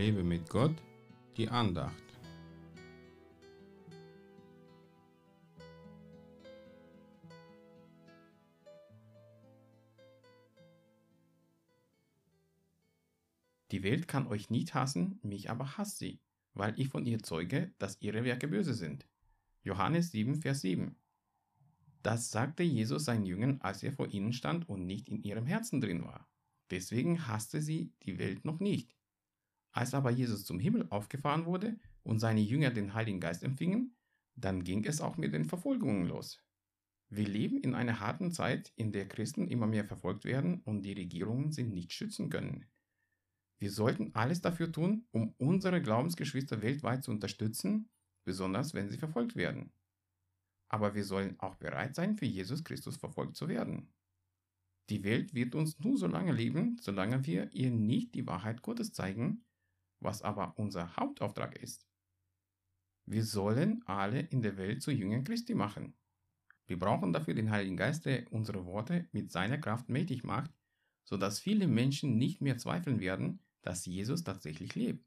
Lebe mit Gott, die Andacht. Die Welt kann euch nicht hassen, mich aber hasst sie, weil ich von ihr zeuge, dass ihre Werke böse sind. Johannes 7, Vers 7. Das sagte Jesus seinen Jüngern, als er vor ihnen stand und nicht in ihrem Herzen drin war. Deswegen hasste sie die Welt noch nicht. Als aber Jesus zum Himmel aufgefahren wurde und seine Jünger den Heiligen Geist empfingen, dann ging es auch mit den Verfolgungen los. Wir leben in einer harten Zeit, in der Christen immer mehr verfolgt werden und die Regierungen sie nicht schützen können. Wir sollten alles dafür tun, um unsere Glaubensgeschwister weltweit zu unterstützen, besonders wenn sie verfolgt werden. Aber wir sollen auch bereit sein, für Jesus Christus verfolgt zu werden. Die Welt wird uns nur so lange lieben, solange wir ihr nicht die Wahrheit Gottes zeigen, was aber unser Hauptauftrag ist. Wir sollen alle in der Welt zu Jüngern Christi machen. Wir brauchen dafür den Heiligen Geist, der unsere Worte mit seiner Kraft mächtig macht, sodass viele Menschen nicht mehr zweifeln werden, dass Jesus tatsächlich lebt.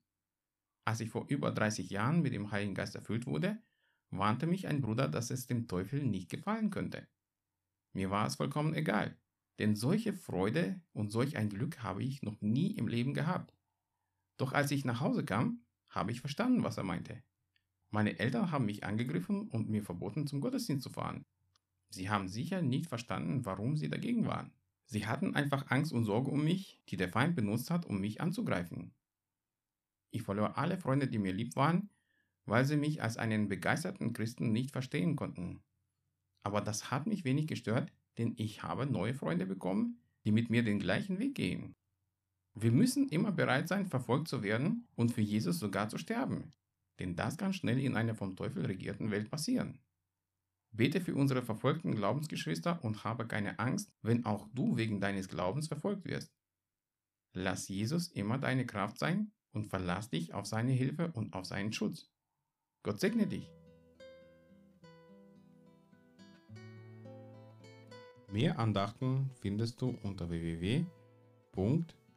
Als ich vor über 30 Jahren mit dem Heiligen Geist erfüllt wurde, warnte mich ein Bruder, dass es dem Teufel nicht gefallen könnte. Mir war es vollkommen egal, denn solche Freude und solch ein Glück habe ich noch nie im Leben gehabt. Doch als ich nach Hause kam, habe ich verstanden, was er meinte. Meine Eltern haben mich angegriffen und mir verboten, zum Gottesdienst zu fahren. Sie haben sicher nicht verstanden, warum sie dagegen waren. Sie hatten einfach Angst und Sorge um mich, die der Feind benutzt hat, um mich anzugreifen. Ich verlor alle Freunde, die mir lieb waren, weil sie mich als einen begeisterten Christen nicht verstehen konnten. Aber das hat mich wenig gestört, denn ich habe neue Freunde bekommen, die mit mir den gleichen Weg gehen. Wir müssen immer bereit sein, verfolgt zu werden und für Jesus sogar zu sterben, denn das kann schnell in einer vom Teufel regierten Welt passieren. Bete für unsere verfolgten Glaubensgeschwister und habe keine Angst, wenn auch du wegen deines Glaubens verfolgt wirst. Lass Jesus immer deine Kraft sein und verlass dich auf seine Hilfe und auf seinen Schutz. Gott segne dich. Mehr Andachten findest du unter